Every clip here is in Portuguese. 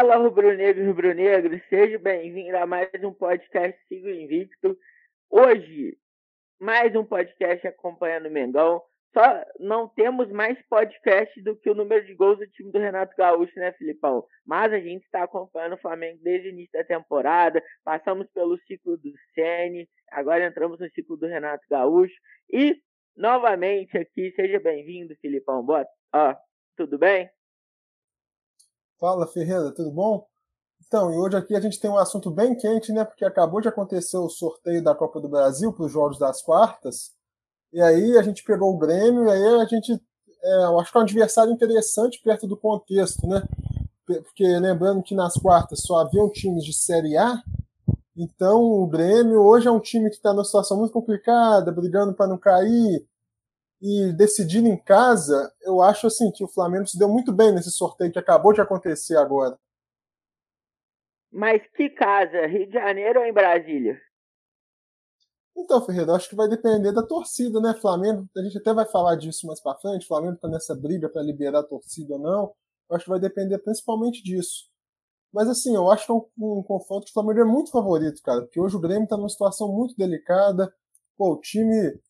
Fala, rubro-negros rubro-negros, seja bem-vindo a mais um podcast Sigo Invicto. Hoje, mais um podcast acompanhando o Mengão. Só não temos mais podcast do que o número de gols do time do Renato Gaúcho, né, Filipão? Mas a gente está acompanhando o Flamengo desde o início da temporada. Passamos pelo ciclo do Sene, agora entramos no ciclo do Renato Gaúcho. E, novamente aqui, seja bem-vindo, Filipão. Boa, ó, tudo bem? Fala, Ferreira, tudo bom? Então, e hoje aqui a gente tem um assunto bem quente, né? Porque acabou de acontecer o sorteio da Copa do Brasil para os jogos das quartas. E aí a gente pegou o Grêmio, e aí a gente. É, eu acho que é um adversário interessante perto do contexto, né? Porque lembrando que nas quartas só haviam times de Série A, então o Grêmio hoje é um time que está numa situação muito complicada, brigando para não cair e decidindo em casa. Eu acho assim que o Flamengo se deu muito bem nesse sorteio que acabou de acontecer agora. Mas que casa? Rio de Janeiro ou em Brasília? Então, Ferreira, acho que vai depender da torcida, né? Flamengo, a gente até vai falar disso mais para frente. Flamengo está nessa briga para liberar a torcida ou não. Eu acho que vai depender principalmente disso. Mas assim, eu acho que é um, um confronto que o Flamengo é muito favorito, cara. Porque hoje o Grêmio está numa situação muito delicada. Pô, o time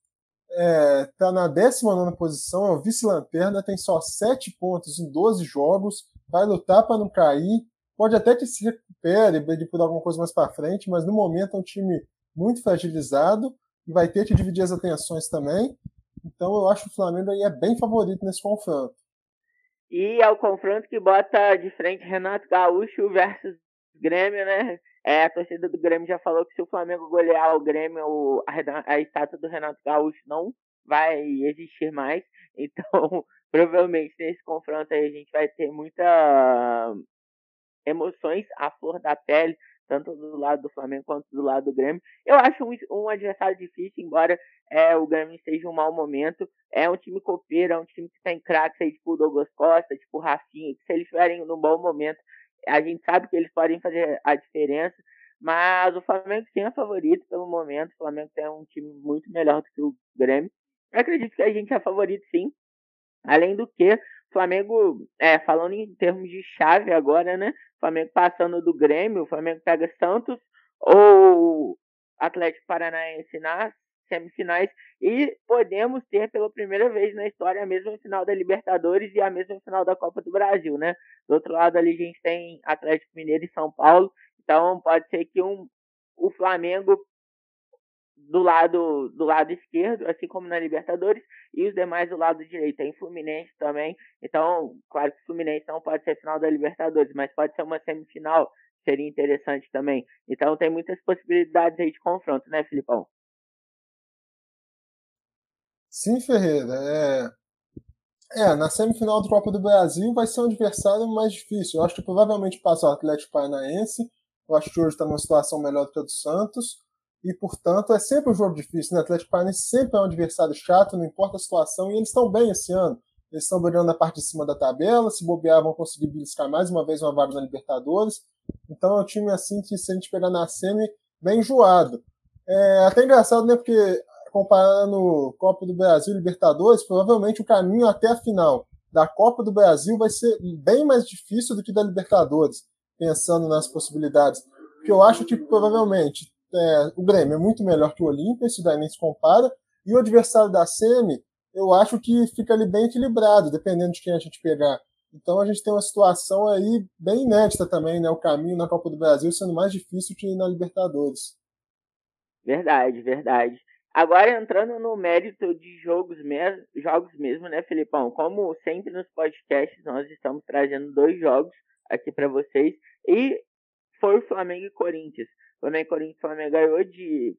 é, na 19 posição, é o vice-lanterna, tem só 7 pontos em 12 jogos, vai lutar para não cair. Pode até que se recupere, brigue por alguma coisa mais para frente, mas no momento é um time muito fragilizado e vai ter que dividir as atenções também. Então eu acho que o Flamengo aí é bem favorito nesse confronto. E é o confronto que bota de frente Renato Gaúcho versus Grêmio, né? É, a torcida do Grêmio já falou que se o Flamengo golear o Grêmio, a, a estátua do Renato Gaúcho não vai existir mais. Então, provavelmente nesse confronto aí a gente vai ter muita emoções à flor da pele, tanto do lado do Flamengo quanto do lado do Grêmio. Eu acho um, um adversário difícil, embora é, o Grêmio esteja um mau momento. É um time copeiro, é um time que tem craques aí, tipo o Douglas Costa, tipo o Rafinha, que se eles estiverem num bom momento, a gente sabe que eles podem fazer a diferença. Mas o Flamengo sim é favorito pelo momento. O Flamengo tem um time muito melhor do que o Grêmio. Eu acredito que a gente é favorito sim. Além do que, Flamengo, é, falando em termos de chave agora, né? Flamengo passando do Grêmio, o Flamengo pega Santos ou Atlético Paranaense nas semifinais e podemos ter pela primeira vez na história a mesma final da Libertadores e a mesma final da Copa do Brasil, né? Do outro lado ali a gente tem Atlético Mineiro e São Paulo, então pode ser que um, o Flamengo do lado do lado esquerdo, assim como na Libertadores, e os demais do lado direito. Tem Fluminense também. Então, claro que o Fluminense não pode ser final da Libertadores, mas pode ser uma semifinal, seria interessante também. Então tem muitas possibilidades aí de confronto, né, Filipão? Sim, Ferreira. É, é na semifinal do Copa do Brasil vai ser um adversário mais difícil. Eu acho que provavelmente passa o Atlético Paranaense. Eu acho que hoje está numa situação melhor do que a do Santos e, portanto, é sempre um jogo difícil. Né? O Atlético Paranaense sempre é um adversário chato, não importa a situação, e eles estão bem esse ano. Eles estão brigando na parte de cima da tabela, se bobear, vão conseguir beliscar mais uma vez uma vaga na Libertadores. Então é um time assim que, se a gente pegar na semi, bem enjoado. É até engraçado, né? Porque comparando Copa do Brasil e Libertadores, provavelmente o caminho até a final da Copa do Brasil vai ser bem mais difícil do que da Libertadores, pensando nas possibilidades. Porque eu acho que provavelmente é, o Grêmio é muito melhor que o Olímpia, isso daí nem se compara. E o adversário da Semi, eu acho que fica ali bem equilibrado, dependendo de quem a gente pegar. Então a gente tem uma situação aí bem inédita também, né? O caminho na Copa do Brasil sendo mais difícil que na Libertadores. Verdade, verdade. Agora entrando no mérito de jogos mesmo, jogos mesmo, né, Felipão? Como sempre nos podcasts, nós estamos trazendo dois jogos aqui para vocês. E foi o Flamengo e Corinthians. Flamengo e Corinthians, Flamengo ganhou de.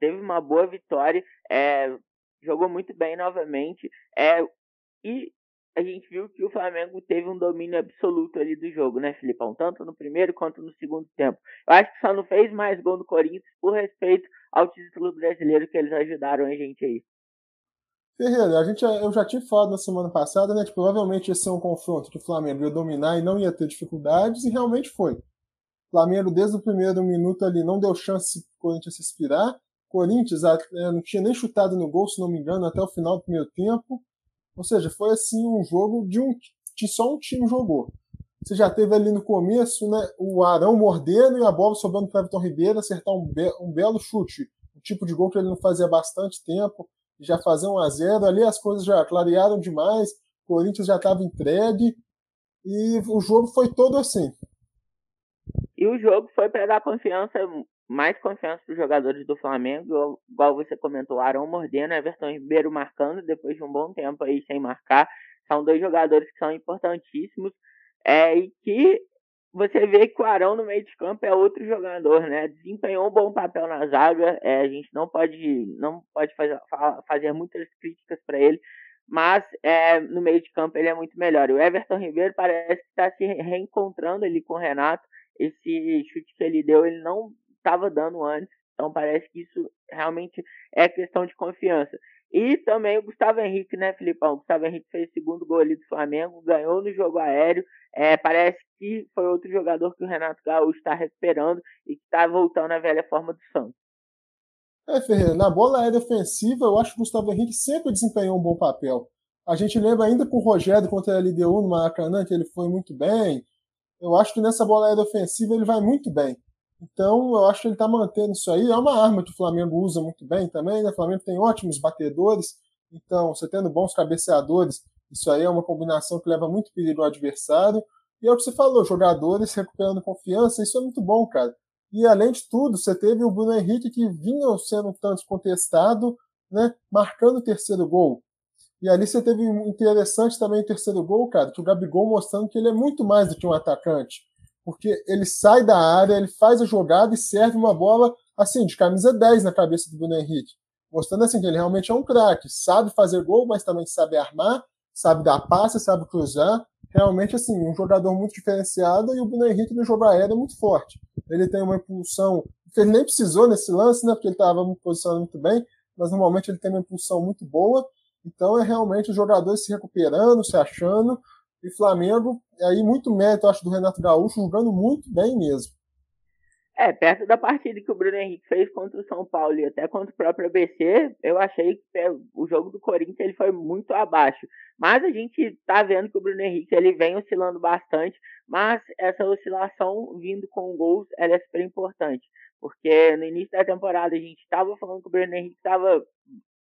Teve uma boa vitória, é, jogou muito bem novamente. É, e a gente viu que o Flamengo teve um domínio absoluto ali do jogo, né, Filipão? Tanto no primeiro quanto no segundo tempo. Eu acho que só não fez mais gol do Corinthians por respeito ao título brasileiro que eles ajudaram a gente aí. Ferreira, a gente, eu já tinha falado na semana passada, né, que provavelmente ia ser um confronto que o Flamengo ia dominar e não ia ter dificuldades, e realmente foi. Flamengo, desde o primeiro minuto ali, não deu chance para o Corinthians respirar. Corinthians é, não tinha nem chutado no gol, se não me engano, até o final do primeiro tempo. Ou seja, foi assim um jogo de um que só um time jogou. Você já teve ali no começo né, o Arão mordendo e a bola sobrando para Everton Ribeiro acertar um, be um belo chute. Um tipo de gol que ele não fazia há bastante tempo, já fazer um a zero. Ali as coisas já clarearam demais, o Corinthians já estava entregue e o jogo foi todo assim. E o jogo foi para dar confiança, mais confiança para os jogadores do Flamengo, igual você comentou, Arão mordendo, Everton Ribeiro marcando depois de um bom tempo aí sem marcar. São dois jogadores que são importantíssimos é, e que você vê que o Arão no meio de campo é outro jogador, né? Desempenhou um bom papel na zaga. É, a gente não pode, não pode fazer, fazer muitas críticas para ele, mas é, no meio de campo ele é muito melhor. O Everton Ribeiro parece que está se reencontrando ali com o Renato. Esse chute que ele deu, ele não estava dando antes. Então parece que isso realmente é questão de confiança. E também o Gustavo Henrique, né, Filipão? O Gustavo Henrique fez o segundo gol ali do Flamengo, ganhou no jogo aéreo. É, parece que foi outro jogador que o Renato Gaúcho está recuperando e que está voltando à velha forma do Santos. É, Ferreira, na bola aérea ofensiva, eu acho que o Gustavo Henrique sempre desempenhou um bom papel. A gente lembra ainda com o Rogério contra a LDU no Maracanã, que ele foi muito bem. Eu acho que nessa bola aérea ofensiva ele vai muito bem. Então, eu acho que ele está mantendo isso aí. É uma arma que o Flamengo usa muito bem também, né? O Flamengo tem ótimos batedores. Então, você tendo bons cabeceadores, isso aí é uma combinação que leva muito perigo ao adversário. E é o que você falou, jogadores recuperando confiança, isso é muito bom, cara. E além de tudo, você teve o Bruno Henrique que vinha sendo um tanto contestado, né? Marcando o terceiro gol. E ali você teve interessante também o terceiro gol, cara, que o Gabigol mostrando que ele é muito mais do que um atacante porque ele sai da área, ele faz a jogada e serve uma bola assim, de camisa 10 na cabeça do Bruno Henrique. Mostrando assim que ele realmente é um craque, sabe fazer gol, mas também sabe armar, sabe dar passe, sabe cruzar. Realmente, assim, um jogador muito diferenciado e o Bruno Henrique no jogo aéreo é muito forte. Ele tem uma impulsão, que ele nem precisou nesse lance, né, porque ele estava posicionando muito bem, mas normalmente ele tem uma impulsão muito boa. Então é realmente o jogador se recuperando, se achando, e Flamengo, aí muito mérito, acho, do Renato Gaúcho, jogando muito bem mesmo. É, perto da partida que o Bruno Henrique fez contra o São Paulo e até contra o próprio ABC, eu achei que o jogo do Corinthians ele foi muito abaixo. Mas a gente tá vendo que o Bruno Henrique ele vem oscilando bastante, mas essa oscilação vindo com gols, ela é super importante. Porque no início da temporada a gente estava falando que o Bruno Henrique estava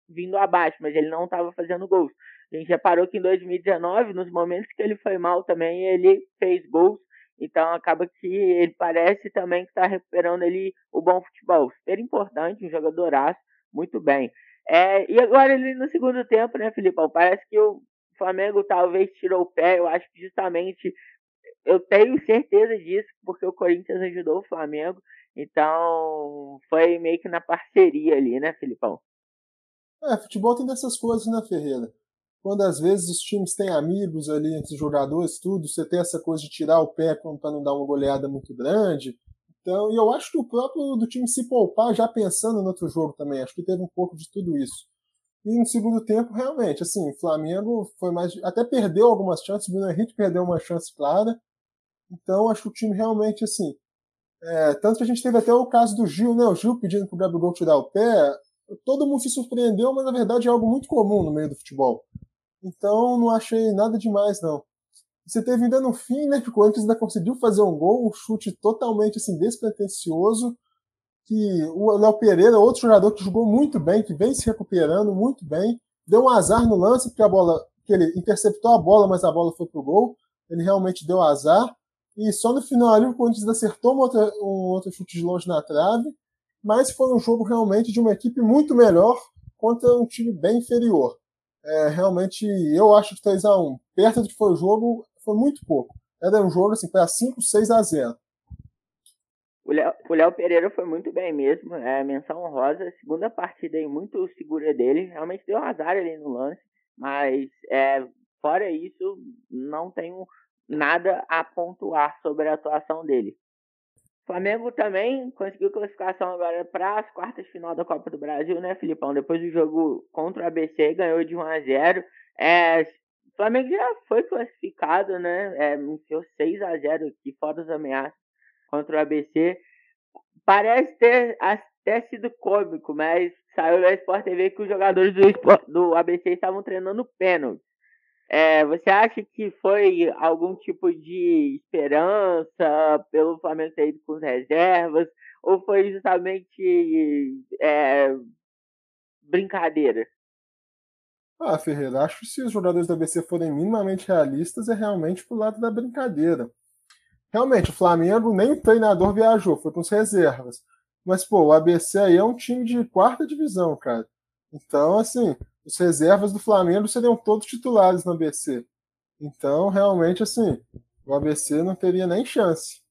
vindo abaixo, mas ele não estava fazendo gols. A gente reparou que em 2019, nos momentos que ele foi mal também, ele fez gols. Então acaba que ele parece também que está recuperando ali o bom futebol. Super importante, um jogadoraço, muito bem. É, e agora ele no segundo tempo, né, Filipão? Parece que o Flamengo talvez tirou o pé. Eu acho que justamente eu tenho certeza disso, porque o Corinthians ajudou o Flamengo. Então foi meio que na parceria ali, né, Filipão? É, futebol tem dessas coisas, né, Ferreira? Quando às vezes os times têm amigos ali entre os jogadores, tudo, você tem essa coisa de tirar o pé para não dar uma goleada muito grande. Então, e eu acho que o próprio do time se poupar já pensando no outro jogo também, acho que teve um pouco de tudo isso. E no segundo tempo, realmente, assim, o Flamengo foi mais. Até perdeu algumas chances, o Bruno Henrique perdeu uma chance clara. Então, acho que o time realmente, assim. É, tanto que a gente teve até o caso do Gil, né? O Gil pedindo pro Gabigol tirar o pé. Todo mundo se surpreendeu, mas na verdade é algo muito comum no meio do futebol. Então não achei nada demais, não. Você teve ainda no fim, né, que o Corinthians ainda conseguiu fazer um gol, um chute totalmente assim, despretensioso, que o Léo Pereira, outro jogador que jogou muito bem, que vem se recuperando muito bem, deu um azar no lance, porque a bola, que ele interceptou a bola, mas a bola foi pro gol, ele realmente deu azar, e só no final ali o Corinthians acertou um outro, um outro chute de longe na trave, mas foi um jogo realmente de uma equipe muito melhor contra um time bem inferior é, realmente eu acho que 3 a 1 perto do que foi o jogo, foi muito pouco. Era um jogo assim, 5, 6 a 0 o Léo Pereira foi muito bem mesmo, é, menção honrosa, segunda partida aí muito segura dele, realmente deu azar ali no lance, mas é, fora isso, não tenho nada a pontuar sobre a atuação dele. Flamengo também conseguiu classificação agora para as quartas de final da Copa do Brasil, né, Filipão? Depois do jogo contra o ABC, ganhou de 1 a 0. É, o Flamengo já foi classificado, né? É, enfiou 6 a 0 aqui, fora os ameaças contra o ABC. Parece ter até sido cômico, mas saiu da Sport TV que os jogadores do, do ABC estavam treinando pênalti. É, você acha que foi algum tipo de esperança pelo Flamengo ter ido com as reservas? Ou foi justamente é, brincadeira? Ah, Ferreira, acho que se os jogadores da ABC forem minimamente realistas, é realmente pro lado da brincadeira. Realmente, o Flamengo nem o treinador viajou, foi com as reservas. Mas, pô, o ABC aí é um time de quarta divisão, cara. Então, assim, os reservas do Flamengo seriam todos titulares no ABC. Então, realmente, assim, o ABC não teria nem chance.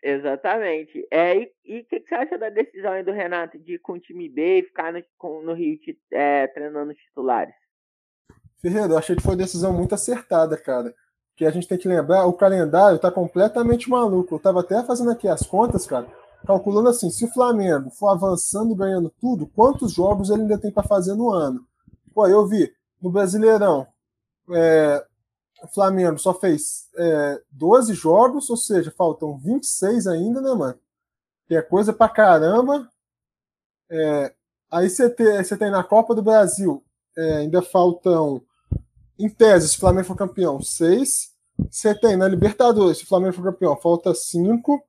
Exatamente. É, e o que, que, você acha da decisão aí do Renato de ir com o time B e ficar no, no Rio é, treinando os titulares? Ferreira, eu achei que foi uma decisão muito acertada, cara. Porque a gente tem que lembrar, o calendário tá completamente maluco. Eu tava até fazendo aqui as contas, cara, calculando assim, se o Flamengo for avançando e ganhando tudo, quantos jogos ele ainda tem para fazer no ano? Pô, eu vi no Brasileirão, é, o Flamengo só fez é, 12 jogos, ou seja, faltam 26 ainda, né, mano? Que é coisa pra caramba. É, aí você tem, tem na Copa do Brasil, é, ainda faltam, em tese, se o Flamengo for campeão, 6. Você tem na Libertadores, se o Flamengo for campeão, falta 5.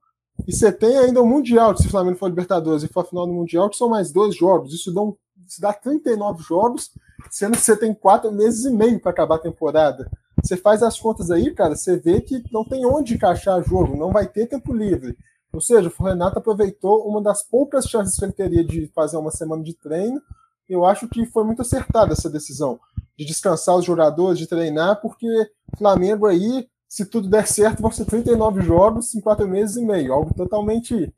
E você tem ainda o Mundial, se o Flamengo for Libertadores e for a final do Mundial, que são mais dois jogos. Isso dá, um, isso dá 39 jogos, sendo que você tem quatro meses e meio para acabar a temporada. Você faz as contas aí, cara, você vê que não tem onde encaixar jogo, não vai ter tempo livre. Ou seja, o Renato aproveitou uma das poucas chances que ele teria de fazer uma semana de treino. Eu acho que foi muito acertada essa decisão de descansar os jogadores, de treinar, porque Flamengo aí, se tudo der certo, vão ser 39 jogos em quatro meses e meio, algo totalmente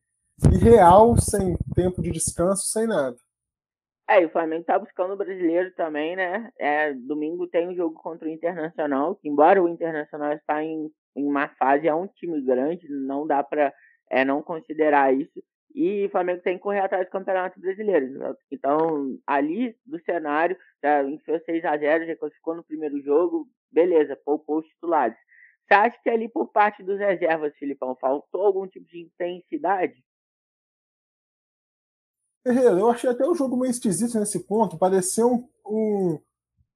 irreal, sem tempo de descanso, sem nada. É, e o Flamengo tá buscando o brasileiro também, né? É, domingo tem um jogo contra o Internacional, que embora o Internacional está em, em má fase, é um time grande, não dá para é, não considerar isso. E o Flamengo tem que correr atrás do Campeonato Brasileiro. Né? Então, ali do cenário, já enfiou 6 a 0 já classificou no primeiro jogo, beleza, poupou os titulares. Você acha que ali por parte dos reservas, Filipão, faltou algum tipo de intensidade? Ferreira, eu achei até o jogo meio esquisito nesse ponto. Pareceu um, um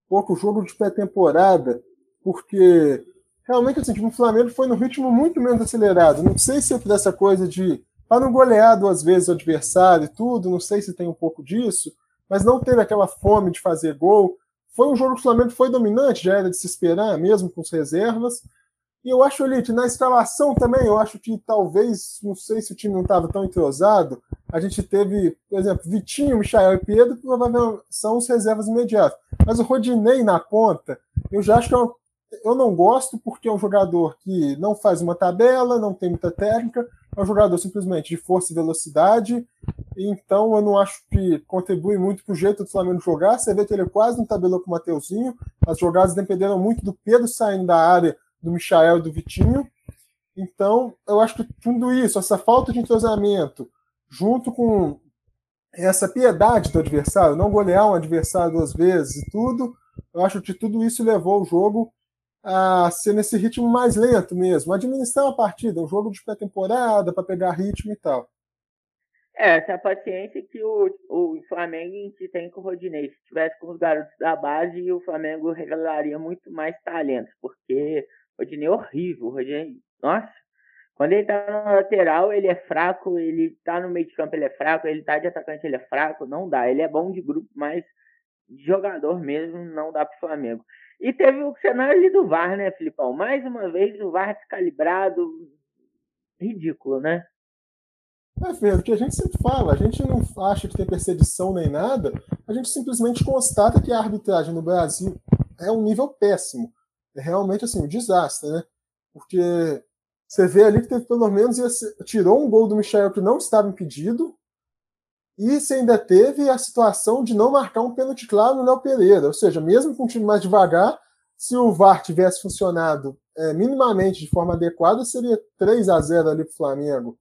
pouco jogo de pré-temporada, porque realmente assim, tipo, o Flamengo foi no ritmo muito menos acelerado. Não sei se é por essa coisa de para não golear duas vezes o adversário e tudo, não sei se tem um pouco disso, mas não teve aquela fome de fazer gol. Foi um jogo que o Flamengo foi dominante, já era de se esperar, mesmo com as reservas, e eu acho, Elite, na escalação também, eu acho que talvez, não sei se o time não estava tão entrosado, a gente teve, por exemplo, Vitinho, Michael e Pedro, provavelmente são os reservas imediatos. Mas o Rodinei na ponta, eu já acho que é eu não gosto porque é um jogador que não faz uma tabela, não tem muita técnica, é um jogador simplesmente de força e velocidade, então eu não acho que contribui muito para o jeito do Flamengo jogar. Você vê que ele quase não tabelou com o Mateuzinho, as jogadas dependeram muito do Pedro saindo da área do Michael e do Vitinho. Então, eu acho que tudo isso, essa falta de entrosamento, junto com essa piedade do adversário, não golear um adversário duas vezes e tudo, eu acho que tudo isso levou o jogo a ser nesse ritmo mais lento mesmo, administrar uma partida, um jogo de pré-temporada para pegar ritmo e tal. É, essa paciência que o, o Flamengo tem com o Rodinei. Se tivesse com os garotos da base, o Flamengo revelaria muito mais talentos, porque Rodinei é horrível. O Rodinei, nossa, quando ele tá na lateral, ele é fraco, ele tá no meio de campo, ele é fraco, ele tá de atacante, ele é fraco, não dá. Ele é bom de grupo, mas de jogador mesmo não dá pro Flamengo. E teve o cenário ali do VAR, né, Filipão? Mais uma vez o VAR descalibrado, ridículo, né? É, Pedro, que a gente sempre fala, a gente não acha que tem perseguição nem nada, a gente simplesmente constata que a arbitragem no Brasil é um nível péssimo é realmente assim, um desastre, né? Porque você vê ali que teve pelo menos tirou um gol do Michel que não estava impedido, e você ainda teve a situação de não marcar um pênalti claro no Léo Pereira. Ou seja, mesmo com um time mais devagar, se o VAR tivesse funcionado é, minimamente de forma adequada, seria 3 a 0 ali para o Flamengo.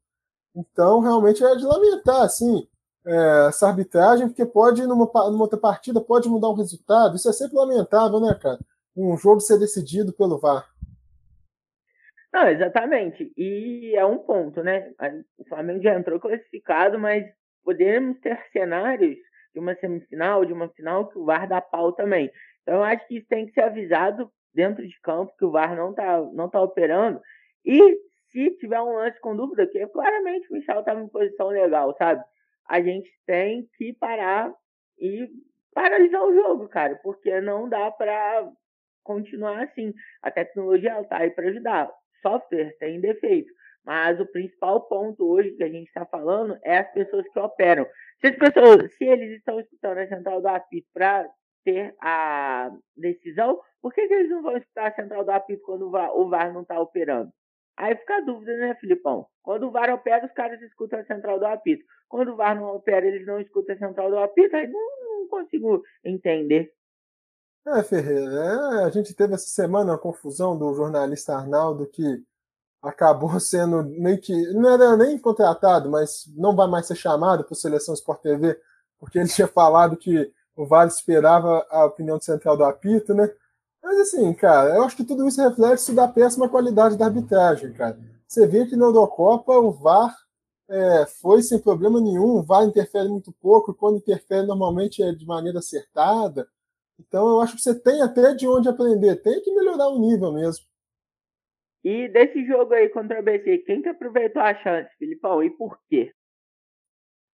Então, realmente é de lamentar, assim, é, essa arbitragem, porque pode, numa, numa outra partida, pode mudar o resultado. Isso é sempre lamentável, né, cara? Um jogo ser decidido pelo VAR. Não, exatamente. E é um ponto, né? O Flamengo já entrou classificado, mas podemos ter cenários de uma semifinal, de uma final, que o VAR dá pau também. Então eu acho que isso tem que ser avisado dentro de campo que o VAR não tá, não tá operando. E se tiver um lance com dúvida, que claramente o Michel estava em posição legal, sabe? A gente tem que parar e paralisar o jogo, cara, porque não dá para continuar assim. A tecnologia está aí para ajudar. Software tem defeito. Mas o principal ponto hoje que a gente está falando é as pessoas que operam. Se as pessoas, se eles estão escutando a central do apito para ter a decisão, por que, que, eles não vão escutar a central do apito quando o VAR, o VAR não está operando? Aí fica a dúvida, né, Filipão? Quando o VAR opera, os caras escutam a central do apito. Quando o VAR não opera, eles não escutam a central do apito. Aí não, não consigo entender. É, Ferreira, é, a gente teve essa semana a confusão do jornalista Arnaldo que acabou sendo meio que. Não era nem contratado, mas não vai mais ser chamado para Seleção Sport TV, porque ele tinha falado que o VAR esperava a opinião central do apito, né? Mas assim, cara, eu acho que tudo isso reflete da péssima qualidade da arbitragem, cara. Você vê que na Eurocopa o VAR é, foi sem problema nenhum, o VAR interfere muito pouco, e quando interfere normalmente é de maneira acertada. Então eu acho que você tem até de onde aprender, tem que melhorar o nível mesmo. E desse jogo aí contra o ABC, quem que aproveitou a chance, Filipão, e por quê?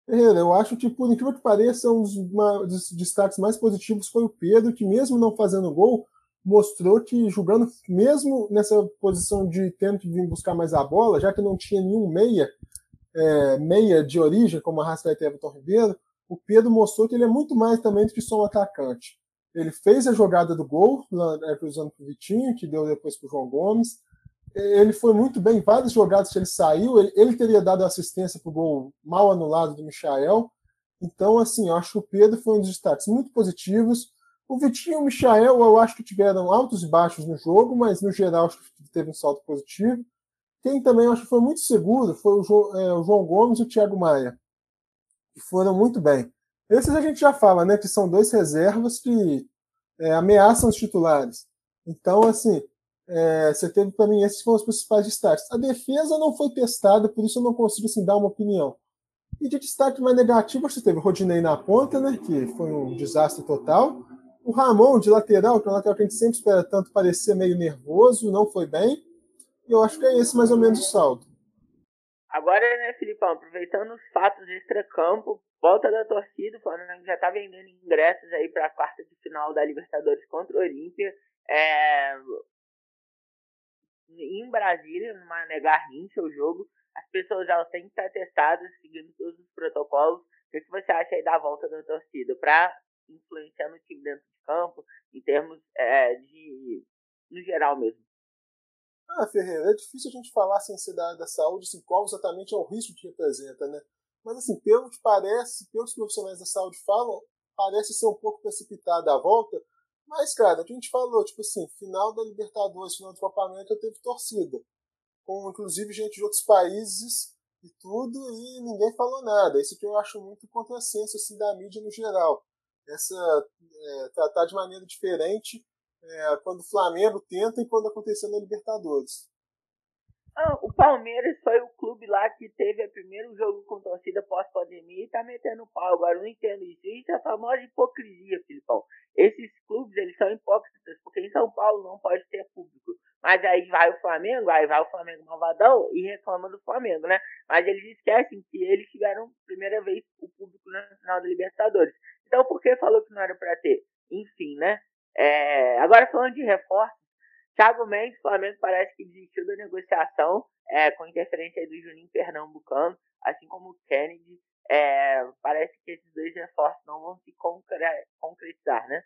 Ferreira, eu acho que, por incrível que pareça, um dos destaques mais positivos foi o Pedro, que mesmo não fazendo gol, mostrou que jogando, mesmo nessa posição de tendo que vir buscar mais a bola, já que não tinha nenhum meia, é, meia de origem, como a Rascaeta e Everton Ribeiro, o Pedro mostrou que ele é muito mais também do que só um atacante. Ele fez a jogada do gol, é, cruzando para o Vitinho, que deu depois para o João Gomes ele foi muito bem em várias jogadas que ele saiu, ele, ele teria dado assistência para o gol mal anulado do Michael. Então, assim, eu acho que o Pedro foi um dos destaques muito positivos. O Vitinho e o Michael, eu acho que tiveram altos e baixos no jogo, mas no geral acho que teve um salto positivo. Quem também acho que foi muito seguro foi o, jo, é, o João Gomes e o Thiago Maia, que foram muito bem. Esses a gente já fala, né, que são dois reservas que é, ameaçam os titulares. Então, assim, é, você teve para mim esses foram os principais destaques. A defesa não foi testada, por isso eu não consigo assim, dar uma opinião. E de destaque mais negativo, você teve o Rodinei na ponta, né, que foi um desastre total. O Ramon de lateral, que é um lateral que a gente sempre espera tanto parecer meio nervoso, não foi bem. E eu acho que é esse mais ou menos o saldo. Agora, né, Filipão, aproveitando os fatos extra-campo, volta da torcida, o Flamengo já está vendendo ingressos aí para a quarta de final da Libertadores contra o Olímpia. É, em Brasília, no Mané o jogo, as pessoas elas têm que estar testadas, seguindo todos os protocolos. O que, que você acha aí da volta da torcida para influenciar no time dentro de campo, em termos é, de. no geral mesmo? Ah, Ferreira, é difícil a gente falar sem ser da, da saúde, assim, qual exatamente é o risco que representa, né? Mas, assim, pelo que parece, pelos profissionais da saúde falam, parece ser um pouco precipitada a volta, mas, cara, a gente falou, tipo assim, final da Libertadores, final do Copa teve torcida. Com inclusive gente de outros países e tudo, e ninguém falou nada. Isso que eu acho muito contrassenso assim, da mídia no geral. Essa é, tratar de maneira diferente é, quando o Flamengo tenta e quando aconteceu na Libertadores. Ah, o Palmeiras foi o clube lá que teve o primeiro jogo com torcida pós-pandemia e tá metendo pau. Agora eu não entendo isso. Isso é a famosa hipocrisia, Filipão. Esses clubes, eles são hipócritas, porque em São Paulo não pode ter público. Mas aí vai o Flamengo, aí vai o Flamengo malvadão e reclama do Flamengo, né? Mas eles esquecem que eles tiveram primeira vez o público na final da Libertadores. Então por que falou que não era para ter? Enfim, né? É... Agora falando de reforço, Thiago Mendes, Flamengo parece que desistiu da negociação é, com interferência do Juninho Pernambucano, assim como o Kennedy. É, parece que esses dois reforços não vão se concretizar, né?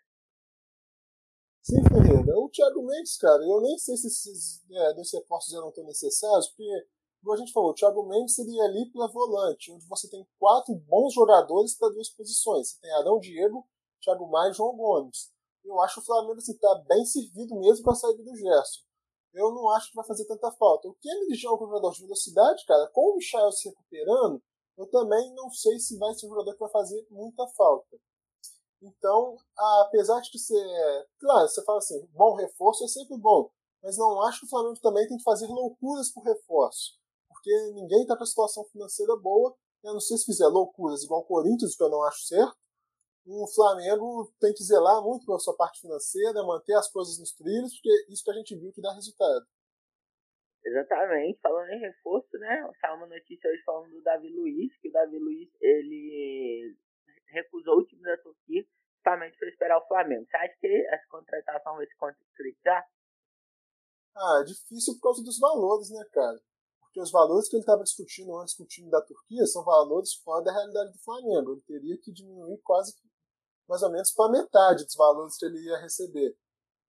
Sim, Ferreira. O Thiago Mendes, cara, eu nem sei se esses é, dois reforços eram tão necessários, porque, como a gente falou, o Thiago Mendes seria ali para volante, onde você tem quatro bons jogadores para duas posições. Você tem Arão Diego, Thiago Maia e João Gomes eu acho o Flamengo assim, tá bem servido mesmo com a saída do Gerson. Eu não acho que vai fazer tanta falta. O Kennedy já é um jogador de velocidade, cara. Com o Michel se recuperando, eu também não sei se vai ser um jogador que vai fazer muita falta. Então, apesar de ser. Claro, você fala assim, bom reforço é sempre bom. Mas não acho que o Flamengo também tem que fazer loucuras por reforço. Porque ninguém está com a situação financeira boa. Eu não sei se fizer loucuras igual o Corinthians, que eu não acho certo o Flamengo tem que zelar muito pela sua parte financeira, manter as coisas nos trilhos, porque isso que a gente viu que dá resultado. Exatamente, falando em reforço, né? Saiu uma notícia hoje falando do Davi Luiz, que o Davi Luiz ele recusou o time da Turquia justamente para esperar o Flamengo. Você acha que essa contratação vai se concretizar? Ah, é difícil por causa dos valores, né, cara? Porque os valores que ele estava discutindo antes com o time da Turquia são valores fora da realidade do Flamengo. Ele teria que diminuir quase mais ou menos para metade dos valores que ele ia receber.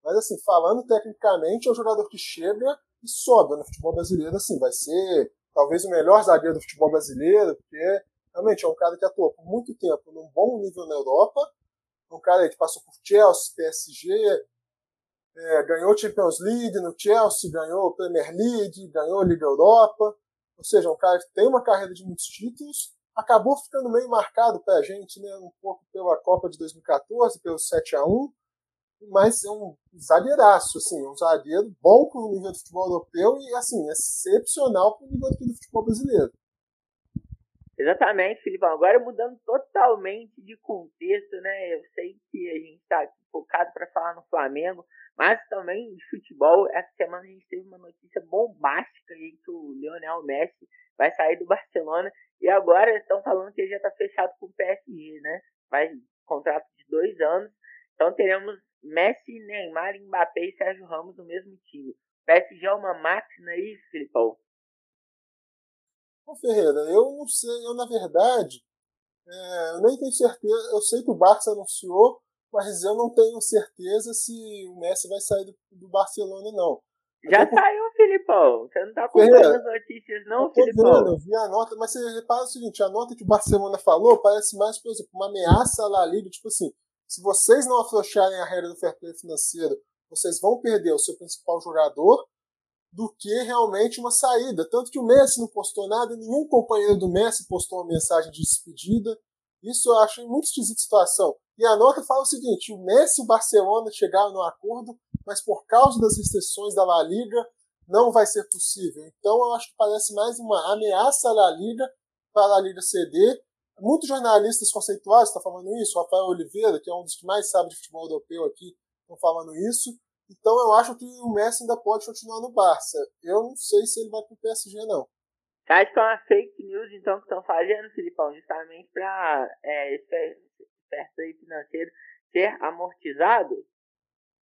Mas assim, falando tecnicamente, é um jogador que chega e sobra no futebol brasileiro, assim, vai ser talvez o melhor zagueiro do futebol brasileiro, porque realmente é um cara que atuou por muito tempo num bom nível na Europa, um cara que passou por Chelsea, PSG, é, ganhou Champions League no Chelsea, ganhou Premier League, ganhou Liga Europa, ou seja, um cara que tem uma carreira de muitos títulos, acabou ficando meio marcado para a gente, né, um pouco pela Copa de 2014, pelo 7 a 1 mas é um zagueiraço, assim, um zagueiro bom para o nível do futebol europeu e, assim, excepcional para o nível do futebol brasileiro. Exatamente, Filipão. Agora mudando totalmente de contexto, né? Eu sei que a gente está focado para falar no Flamengo, mas também de futebol. Essa semana a gente teve uma notícia bombástica aí que o Lionel Messi vai sair do Barcelona e agora estão falando que ele já está fechado com o PSG, né? Vai contrato de dois anos. Então teremos Messi, Neymar, Mbappé e Sérgio Ramos no mesmo time. PSG é uma máquina aí, Filipão? Ô Ferreira, eu não sei, eu na verdade, é, eu nem tenho certeza, eu sei que o Barça anunciou, mas eu não tenho certeza se o Messi vai sair do, do Barcelona, não. Já saiu, Filipão. Você não tá acompanhando as notícias, não, Filipão? Vendo, eu vi a nota, mas você repara o seguinte, a nota que o Barcelona falou parece mais, por exemplo, uma ameaça La Liga, tipo assim, se vocês não afrouxarem a regra do fair play financeiro, vocês vão perder o seu principal jogador do que realmente uma saída. Tanto que o Messi não postou nada, nenhum companheiro do Messi postou uma mensagem de despedida. Isso eu acho muito esquisita situação. E a nota fala o seguinte: o Messi e o Barcelona chegaram no acordo, mas por causa das restrições da La Liga não vai ser possível. Então eu acho que parece mais uma ameaça à La Liga para a Liga ceder Muitos jornalistas conceituados estão falando isso, o Rafael Oliveira, que é um dos que mais sabe de futebol europeu aqui, estão falando isso. Então eu acho que o Messi ainda pode continuar no Barça. Eu não sei se ele vai pro PSG, não. Acha que é uma fake news, então, que estão fazendo, Filipão, justamente para é, esse aí financeiro ser amortizado?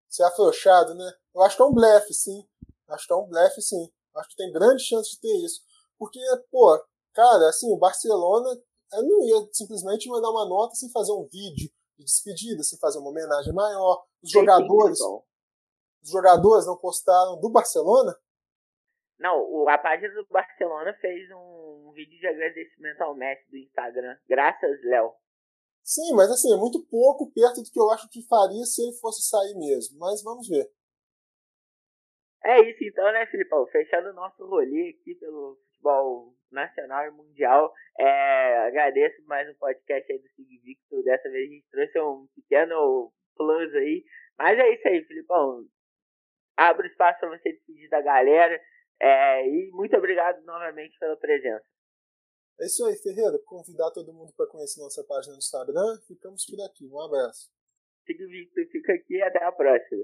Ser afrouxado, né? Eu acho que é um blefe, sim. Acho que é um blefe, sim. Acho que tem grande chance de ter isso. Porque, pô, cara, assim, o Barcelona eu não ia simplesmente mandar uma nota sem fazer um vídeo de despedida, sem fazer uma homenagem maior. Os jogadores, os jogadores não postaram do Barcelona? Não, a página do Barcelona fez um vídeo de agradecimento ao Messi do Instagram. Graças, Léo. Sim, mas assim, é muito pouco perto do que eu acho que faria se ele fosse sair mesmo. Mas vamos ver. É isso então, né, Filipão? Fechando o nosso rolê aqui pelo futebol nacional e mundial. É, agradeço mais um podcast aí do Sig Victor. Dessa vez a gente trouxe um pequeno plus aí. Mas é isso aí, Filipão. Abro espaço para você despedir da galera. É, e muito obrigado novamente pela presença. É isso aí, Ferreira. Convidar todo mundo para conhecer nossa página no Instagram. Ficamos por aqui. Um abraço. Victor fica aqui e até a próxima.